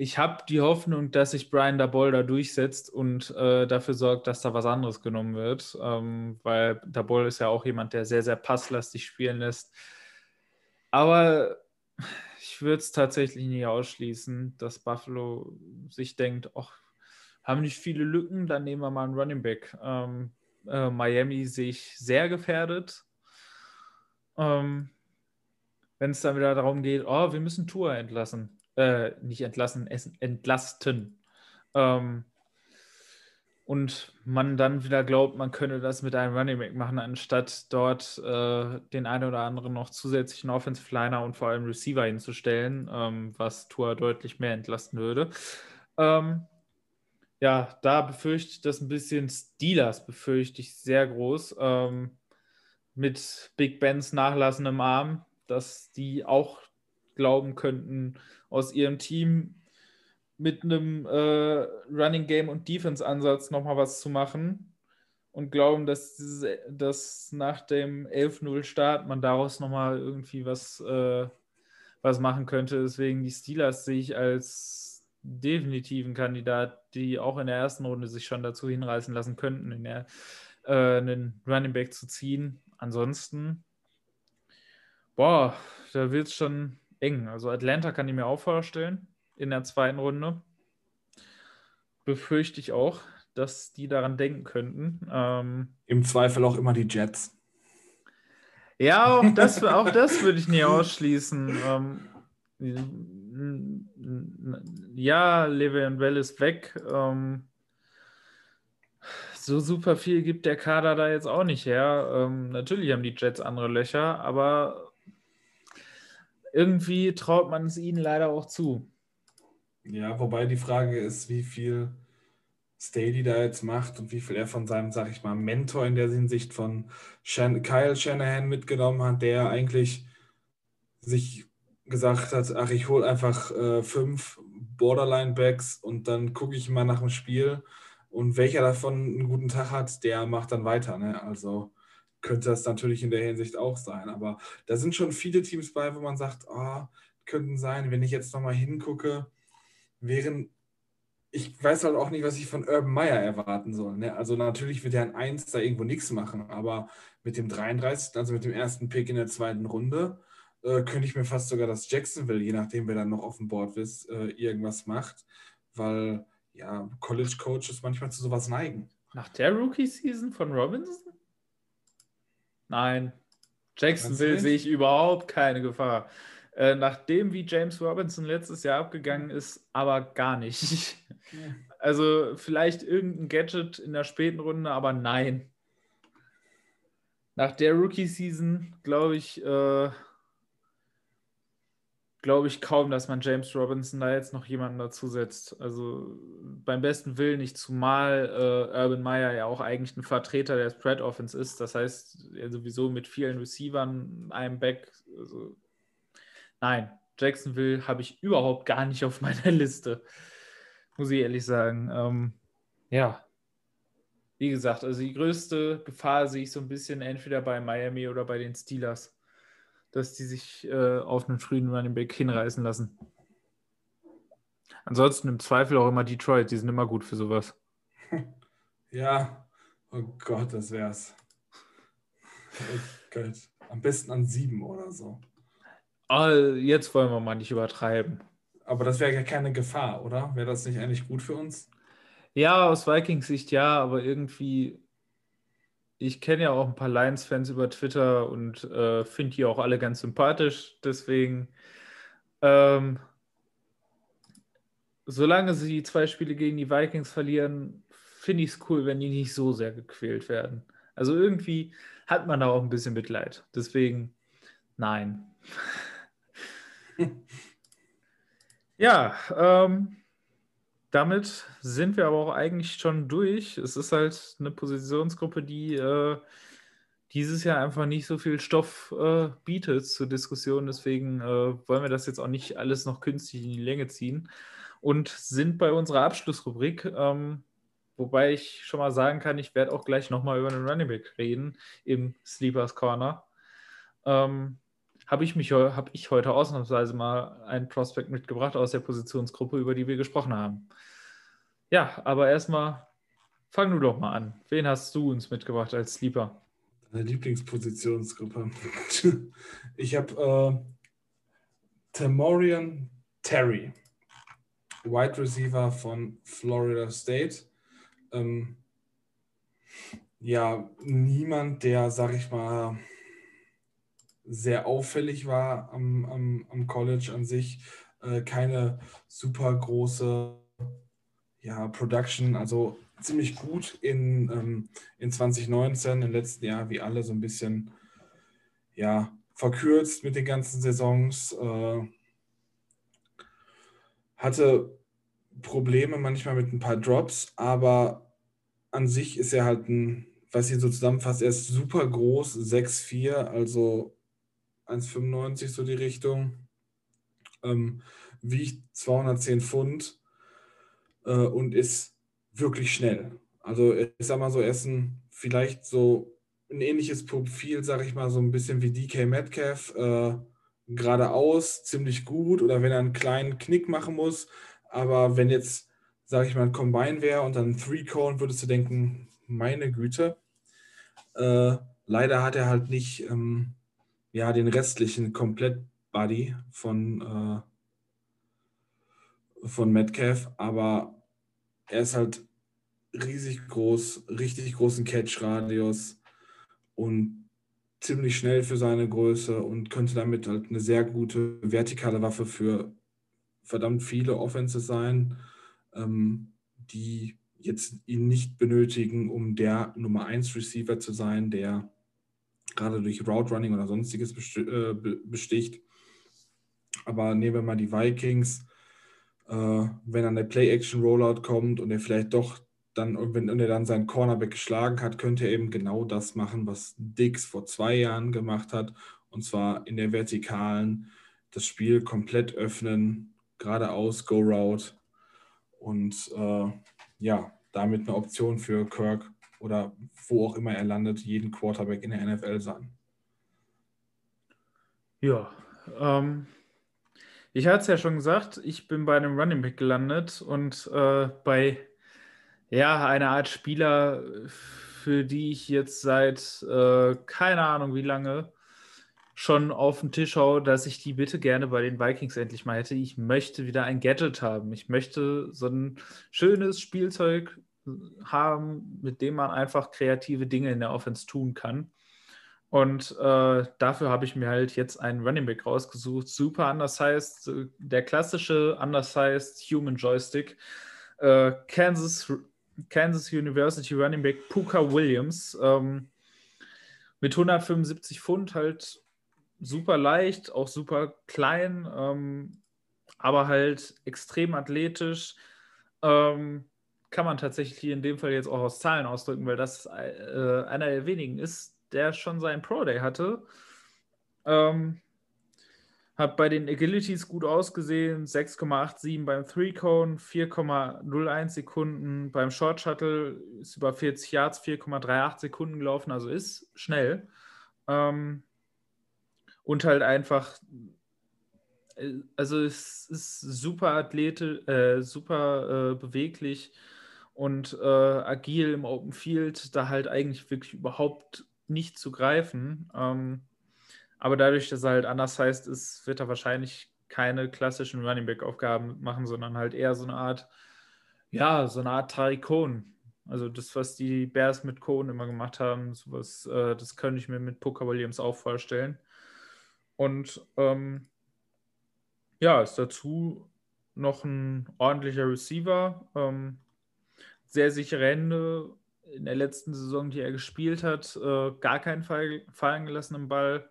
Speaker 1: ich habe die Hoffnung, dass sich Brian Dabol da durchsetzt und äh, dafür sorgt, dass da was anderes genommen wird, ähm, weil Dabol ist ja auch jemand, der sehr, sehr passlastig spielen lässt. Aber ich würde es tatsächlich nie ausschließen, dass Buffalo sich denkt, ach, haben nicht viele Lücken, dann nehmen wir mal einen Running Back. Ähm, äh, Miami sehe ich sehr gefährdet. Ähm, Wenn es dann wieder darum geht, oh, wir müssen Tour entlassen. Äh, nicht entlassen, entlasten. Ähm, und man dann wieder glaubt, man könne das mit einem Running Back machen, anstatt dort äh, den einen oder anderen noch zusätzlichen Offensive Liner und vor allem Receiver hinzustellen, ähm, was Tour deutlich mehr entlasten würde. Ähm, ja, da befürchte ich das ein bisschen. Steelers befürchte ich sehr groß. Ähm, mit Big Bens nachlassendem Arm, dass die auch glauben könnten, aus ihrem Team mit einem äh, Running Game und Defense Ansatz nochmal was zu machen und glauben, dass, dass nach dem 11-0 Start man daraus nochmal irgendwie was, äh, was machen könnte. Deswegen die Steelers sehe ich als definitiv ein Kandidat, die auch in der ersten Runde sich schon dazu hinreißen lassen könnten, in der, äh, einen Running Back zu ziehen. Ansonsten, boah, da wird es schon eng. Also Atlanta kann ich mir auch vorstellen in der zweiten Runde. Befürchte ich auch, dass die daran denken könnten. Ähm,
Speaker 2: Im Zweifel auch immer die Jets.
Speaker 1: Ja, auch das, auch das würde ich nie ausschließen. Ähm, ja, Le'Veon Bell ist weg. Ähm, so super viel gibt der Kader da jetzt auch nicht her. Ähm, natürlich haben die Jets andere Löcher, aber irgendwie traut man es ihnen leider auch zu.
Speaker 2: Ja, wobei die Frage ist, wie viel Staley da jetzt macht und wie viel er von seinem, sag ich mal, Mentor in der Hinsicht von Shan Kyle Shanahan mitgenommen hat, der eigentlich sich gesagt hat, ach, ich hole einfach äh, fünf Borderline-Backs und dann gucke ich mal nach dem Spiel und welcher davon einen guten Tag hat, der macht dann weiter. Ne? Also könnte das natürlich in der Hinsicht auch sein. Aber da sind schon viele Teams bei, wo man sagt, oh, könnten sein, wenn ich jetzt nochmal hingucke, wären, ich weiß halt auch nicht, was ich von Urban Meyer erwarten soll. Ne? Also natürlich wird er ein 1 da irgendwo nichts machen, aber mit dem 33., also mit dem ersten Pick in der zweiten Runde, äh, könnte ich mir fast sogar, dass Jacksonville, je nachdem, wer dann noch auf dem Board ist, äh, irgendwas macht, weil ja, College-Coaches manchmal zu sowas neigen.
Speaker 1: Nach der Rookie-Season von Robinson? Nein. Jacksonville sehe ich überhaupt keine Gefahr. Äh, nachdem wie James Robinson letztes Jahr abgegangen ist, aber gar nicht. Also vielleicht irgendein Gadget in der späten Runde, aber nein. nach der Rookie-Season glaube ich, äh, glaube ich kaum, dass man James Robinson da jetzt noch jemanden dazusetzt. Also beim besten Willen nicht, zumal äh, Urban Meyer ja auch eigentlich ein Vertreter der Spread Offense ist. Das heißt, er sowieso mit vielen Receivern, einem Back. Also, nein, Jacksonville habe ich überhaupt gar nicht auf meiner Liste, muss ich ehrlich sagen. Ähm, ja, wie gesagt, also die größte Gefahr sehe ich so ein bisschen entweder bei Miami oder bei den Steelers dass die sich äh, auf einen frühen Running Back hinreißen lassen. Ansonsten im Zweifel auch immer Detroit, die sind immer gut für sowas.
Speaker 2: Ja, oh Gott, das wär's. Oh Gott. Am besten an sieben oder so.
Speaker 1: Oh, jetzt wollen wir mal nicht übertreiben.
Speaker 2: Aber das wäre ja keine Gefahr, oder? Wäre das nicht eigentlich gut für uns?
Speaker 1: Ja, aus Vikings Sicht ja, aber irgendwie ich kenne ja auch ein paar Lions-Fans über Twitter und äh, finde die auch alle ganz sympathisch. Deswegen, ähm, solange sie zwei Spiele gegen die Vikings verlieren, finde ich es cool, wenn die nicht so sehr gequält werden. Also irgendwie hat man da auch ein bisschen Mitleid. Deswegen, nein. ja, ähm, damit sind wir aber auch eigentlich schon durch. Es ist halt eine Positionsgruppe, die äh, dieses Jahr einfach nicht so viel Stoff äh, bietet zur Diskussion. Deswegen äh, wollen wir das jetzt auch nicht alles noch künstlich in die Länge ziehen und sind bei unserer Abschlussrubrik. Ähm, wobei ich schon mal sagen kann, ich werde auch gleich nochmal über einen Running Back reden im Sleepers Corner. Ähm, habe ich, hab ich heute ausnahmsweise mal einen Prospect mitgebracht aus der Positionsgruppe, über die wir gesprochen haben. Ja, aber erstmal fang du doch mal an. Wen hast du uns mitgebracht als Sleeper?
Speaker 2: Deine Lieblingspositionsgruppe. ich habe äh, Tamorian Terry, Wide Receiver von Florida State. Ähm, ja, niemand, der, sag ich mal, sehr auffällig war am, am, am College an sich. Äh, keine super große ja, Production, also ziemlich gut in, ähm, in 2019, im letzten Jahr, wie alle so ein bisschen ja, verkürzt mit den ganzen Saisons. Äh, hatte Probleme manchmal mit ein paar Drops, aber an sich ist er halt ein, was hier so zusammenfasst, er ist super groß, 6'4, also 1,95 so die Richtung. Ähm, wiegt 210 Pfund äh, und ist wirklich schnell. Also ich sag mal so, er ist ein, vielleicht so ein ähnliches Profil, sag ich mal, so ein bisschen wie DK Metcalf, äh, geradeaus, ziemlich gut oder wenn er einen kleinen Knick machen muss. Aber wenn jetzt, sag ich mal, ein Combine wäre und dann ein Three-Cone, würdest du denken, meine Güte. Äh, leider hat er halt nicht ähm, ja, den restlichen Komplett-Buddy von, äh, von Metcalf, aber er ist halt riesig groß, richtig großen Catch-Radius und ziemlich schnell für seine Größe und könnte damit halt eine sehr gute vertikale Waffe für verdammt viele Offenses sein, ähm, die jetzt ihn nicht benötigen, um der Nummer 1 Receiver zu sein, der gerade durch Route Running oder sonstiges äh, besticht. Aber nehmen wir mal die Vikings, äh, wenn dann der Play-Action-Rollout kommt und er vielleicht doch dann, wenn er dann seinen Cornerback geschlagen hat, könnte er eben genau das machen, was Dix vor zwei Jahren gemacht hat. Und zwar in der Vertikalen das Spiel komplett öffnen, geradeaus, Go Route und äh, ja, damit eine Option für Kirk oder wo auch immer er landet, jeden Quarterback in der NFL sein.
Speaker 1: Ja, ähm, ich hatte es ja schon gesagt, ich bin bei einem Running Back gelandet und äh, bei ja, einer Art Spieler, für die ich jetzt seit äh, keine Ahnung wie lange schon auf den Tisch haue, dass ich die bitte gerne bei den Vikings endlich mal hätte. Ich möchte wieder ein Gadget haben. Ich möchte so ein schönes Spielzeug haben, mit dem man einfach kreative Dinge in der Offense tun kann. Und äh, dafür habe ich mir halt jetzt einen Running Back rausgesucht. Super undersized, der klassische undersized Human Joystick. Äh, Kansas, Kansas University Running Back Puka Williams. Ähm, mit 175 Pfund halt super leicht, auch super klein, ähm, aber halt extrem athletisch. Ähm, kann man tatsächlich in dem Fall jetzt auch aus Zahlen ausdrücken, weil das äh, einer der wenigen ist, der schon seinen Pro Day hatte. Ähm, hat bei den Agilities gut ausgesehen, 6,87 beim Three Cone, 4,01 Sekunden beim Short Shuttle, ist über 40 Yards, 4,38 Sekunden gelaufen, also ist schnell. Ähm, und halt einfach, äh, also es ist super athletisch, äh, super äh, beweglich und äh, agil im Open Field, da halt eigentlich wirklich überhaupt nicht zu greifen. Ähm, aber dadurch, dass er halt anders heißt ist, wird er wahrscheinlich keine klassischen Running Back-Aufgaben machen, sondern halt eher so eine Art, ja, so eine Art Tarikon. Also das, was die Bears mit Cohn immer gemacht haben, sowas, äh, das könnte ich mir mit Poker Williams auch vorstellen. Und ähm, ja, ist dazu noch ein ordentlicher Receiver. Ähm, sehr sichere Hände. In der letzten Saison, die er gespielt hat, äh, gar keinen Fall, fallen gelassen im Ball.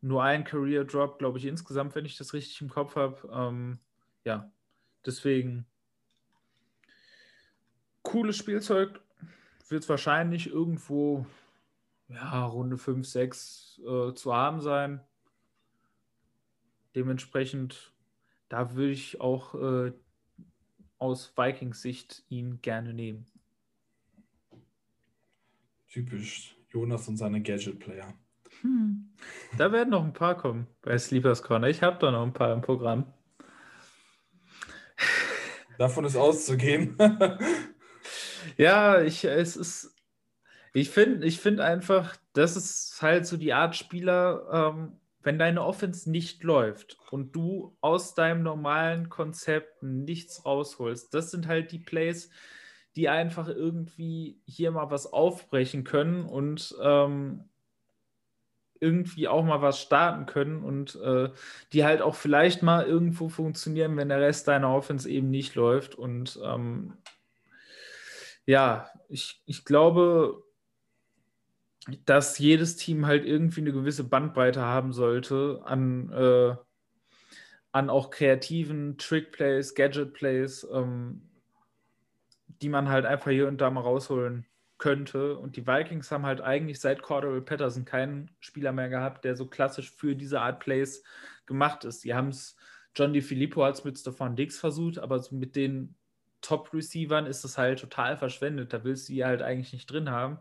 Speaker 1: Nur ein Career Drop, glaube ich, insgesamt, wenn ich das richtig im Kopf habe. Ähm, ja, deswegen cooles Spielzeug. Wird es wahrscheinlich irgendwo ja, Runde 5, 6 äh, zu haben sein. Dementsprechend, da würde ich auch äh, aus Vikings Sicht ihn gerne nehmen.
Speaker 2: Typisch Jonas und seine Gadget-Player.
Speaker 1: Hm. Da werden noch ein paar kommen bei Sleepers Corner. Ich habe da noch ein paar im Programm.
Speaker 2: Davon ist auszugehen.
Speaker 1: ja, ich, es ist. Ich finde ich find einfach, das ist halt so die Art Spieler, ähm, wenn deine Offense nicht läuft und du aus deinem normalen Konzept nichts rausholst, das sind halt die Plays, die einfach irgendwie hier mal was aufbrechen können und ähm, irgendwie auch mal was starten können und äh, die halt auch vielleicht mal irgendwo funktionieren, wenn der Rest deiner Offense eben nicht läuft. Und ähm, ja, ich, ich glaube, dass jedes Team halt irgendwie eine gewisse Bandbreite haben sollte an, äh, an auch kreativen Trick-Plays, Gadget-Plays, ähm, die man halt einfach hier und da mal rausholen könnte. Und die Vikings haben halt eigentlich seit Cordell Patterson keinen Spieler mehr gehabt, der so klassisch für diese Art Plays gemacht ist. Die haben es, John DiFilippo hat es mit Stefan Dix versucht, aber so mit den Top-Receivern ist es halt total verschwendet. Da willst du die halt eigentlich nicht drin haben.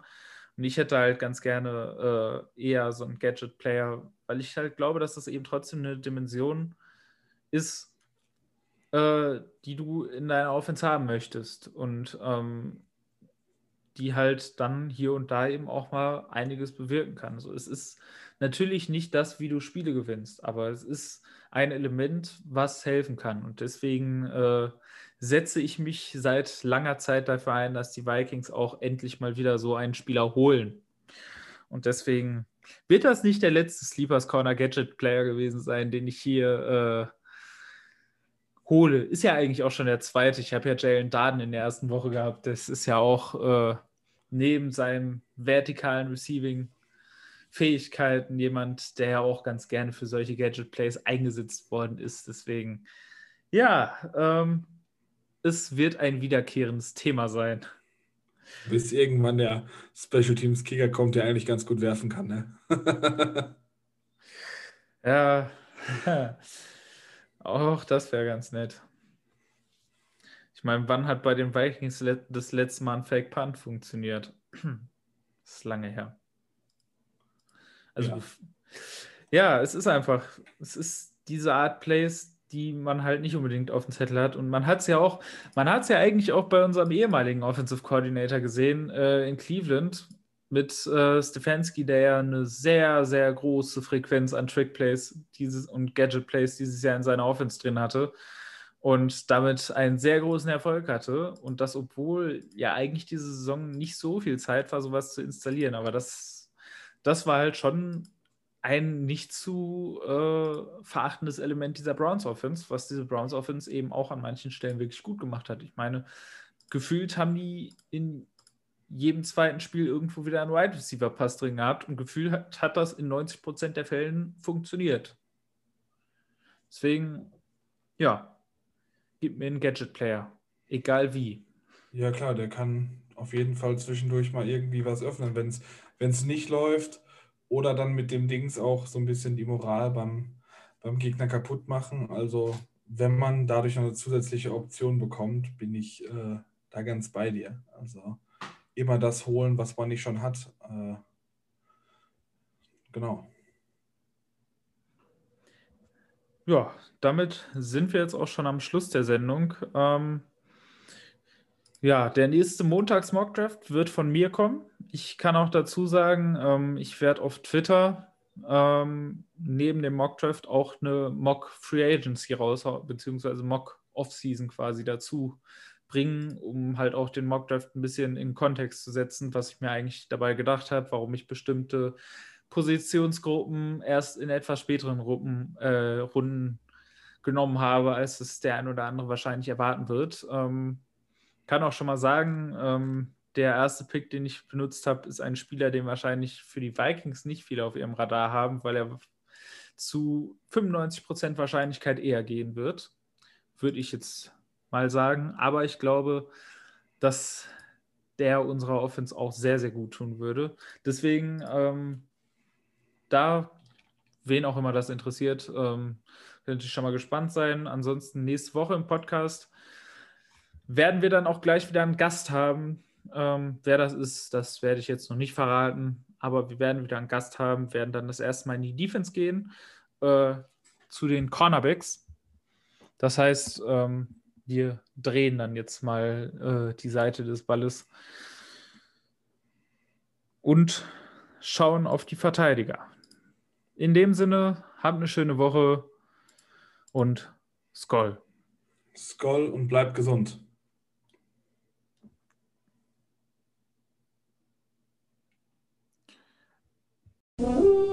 Speaker 1: Und ich hätte halt ganz gerne äh, eher so einen Gadget-Player, weil ich halt glaube, dass das eben trotzdem eine Dimension ist, äh, die du in deiner Offense haben möchtest. Und ähm, die halt dann hier und da eben auch mal einiges bewirken kann. So, es ist natürlich nicht das, wie du Spiele gewinnst, aber es ist ein Element, was helfen kann. Und deswegen äh, setze ich mich seit langer Zeit dafür ein, dass die Vikings auch endlich mal wieder so einen Spieler holen. Und deswegen wird das nicht der letzte Sleepers Corner Gadget Player gewesen sein, den ich hier äh, hole. Ist ja eigentlich auch schon der zweite. Ich habe ja Jalen Darden in der ersten Woche gehabt. Das ist ja auch äh, neben seinem vertikalen Receiving Fähigkeiten jemand, der ja auch ganz gerne für solche Gadget Plays eingesetzt worden ist. Deswegen, ja, ähm, es wird ein wiederkehrendes Thema sein.
Speaker 2: Bis irgendwann der Special Teams Kicker kommt, der eigentlich ganz gut werfen kann, ne?
Speaker 1: ja, auch das wäre ganz nett. Ich meine, wann hat bei den Vikings das letzte Mal ein Fake Punt funktioniert? Das ist lange her. Also, ja. ja, es ist einfach, es ist diese Art Plays, die man halt nicht unbedingt auf dem Zettel hat. Und man hat es ja auch, man hat es ja eigentlich auch bei unserem ehemaligen Offensive Coordinator gesehen äh, in Cleveland mit äh, Stefanski, der ja eine sehr, sehr große Frequenz an Trick-Plays dieses, und Gadget-Plays dieses Jahr in seiner Offense drin hatte und damit einen sehr großen Erfolg hatte. Und das, obwohl ja eigentlich diese Saison nicht so viel Zeit war, sowas zu installieren. Aber das, das war halt schon ein nicht zu äh, verachtendes Element dieser Browns Offense, was diese Browns Offense eben auch an manchen Stellen wirklich gut gemacht hat. Ich meine, gefühlt haben die in jedem zweiten Spiel irgendwo wieder einen Wide Receiver Pass drin gehabt und Gefühl hat, hat das in 90 Prozent der Fällen funktioniert. Deswegen, ja, gib mir einen Gadget Player, egal wie.
Speaker 2: Ja, klar, der kann auf jeden Fall zwischendurch mal irgendwie was öffnen, wenn es nicht läuft oder dann mit dem Dings auch so ein bisschen die Moral beim, beim Gegner kaputt machen. Also, wenn man dadurch noch eine zusätzliche Option bekommt, bin ich äh, da ganz bei dir. Also, immer das holen, was man nicht schon hat. Äh, genau.
Speaker 1: Ja, damit sind wir jetzt auch schon am Schluss der Sendung. Ähm, ja, der nächste Montags-Mockdraft wird von mir kommen. Ich kann auch dazu sagen, ähm, ich werde auf Twitter ähm, neben dem Mockdraft auch eine Mock Free Agency raus, beziehungsweise Mock Off-Season quasi dazu bringen, um halt auch den Mockdraft ein bisschen in Kontext zu setzen, was ich mir eigentlich dabei gedacht habe, warum ich bestimmte Positionsgruppen erst in etwas späteren Runden, äh, Runden genommen habe, als es der ein oder andere wahrscheinlich erwarten wird. Ähm, kann auch schon mal sagen, ähm, der erste Pick, den ich benutzt habe, ist ein Spieler, den wahrscheinlich für die Vikings nicht viele auf ihrem Radar haben, weil er zu 95% Wahrscheinlichkeit eher gehen wird. Würde ich jetzt mal sagen. Aber ich glaube, dass der unserer Offense auch sehr, sehr gut tun würde. Deswegen, ähm, da, wen auch immer das interessiert, ähm, könnte ich schon mal gespannt sein. Ansonsten nächste Woche im Podcast werden wir dann auch gleich wieder einen Gast haben. Ähm, wer das ist, das werde ich jetzt noch nicht verraten. Aber wir werden wieder einen Gast haben, werden dann das erste Mal in die Defense gehen, äh, zu den Cornerbacks. Das heißt, ähm, wir drehen dann jetzt mal äh, die Seite des Balles und schauen auf die Verteidiger. In dem Sinne, habt eine schöne Woche und Skoll.
Speaker 2: Skoll und bleibt gesund.
Speaker 3: Woo!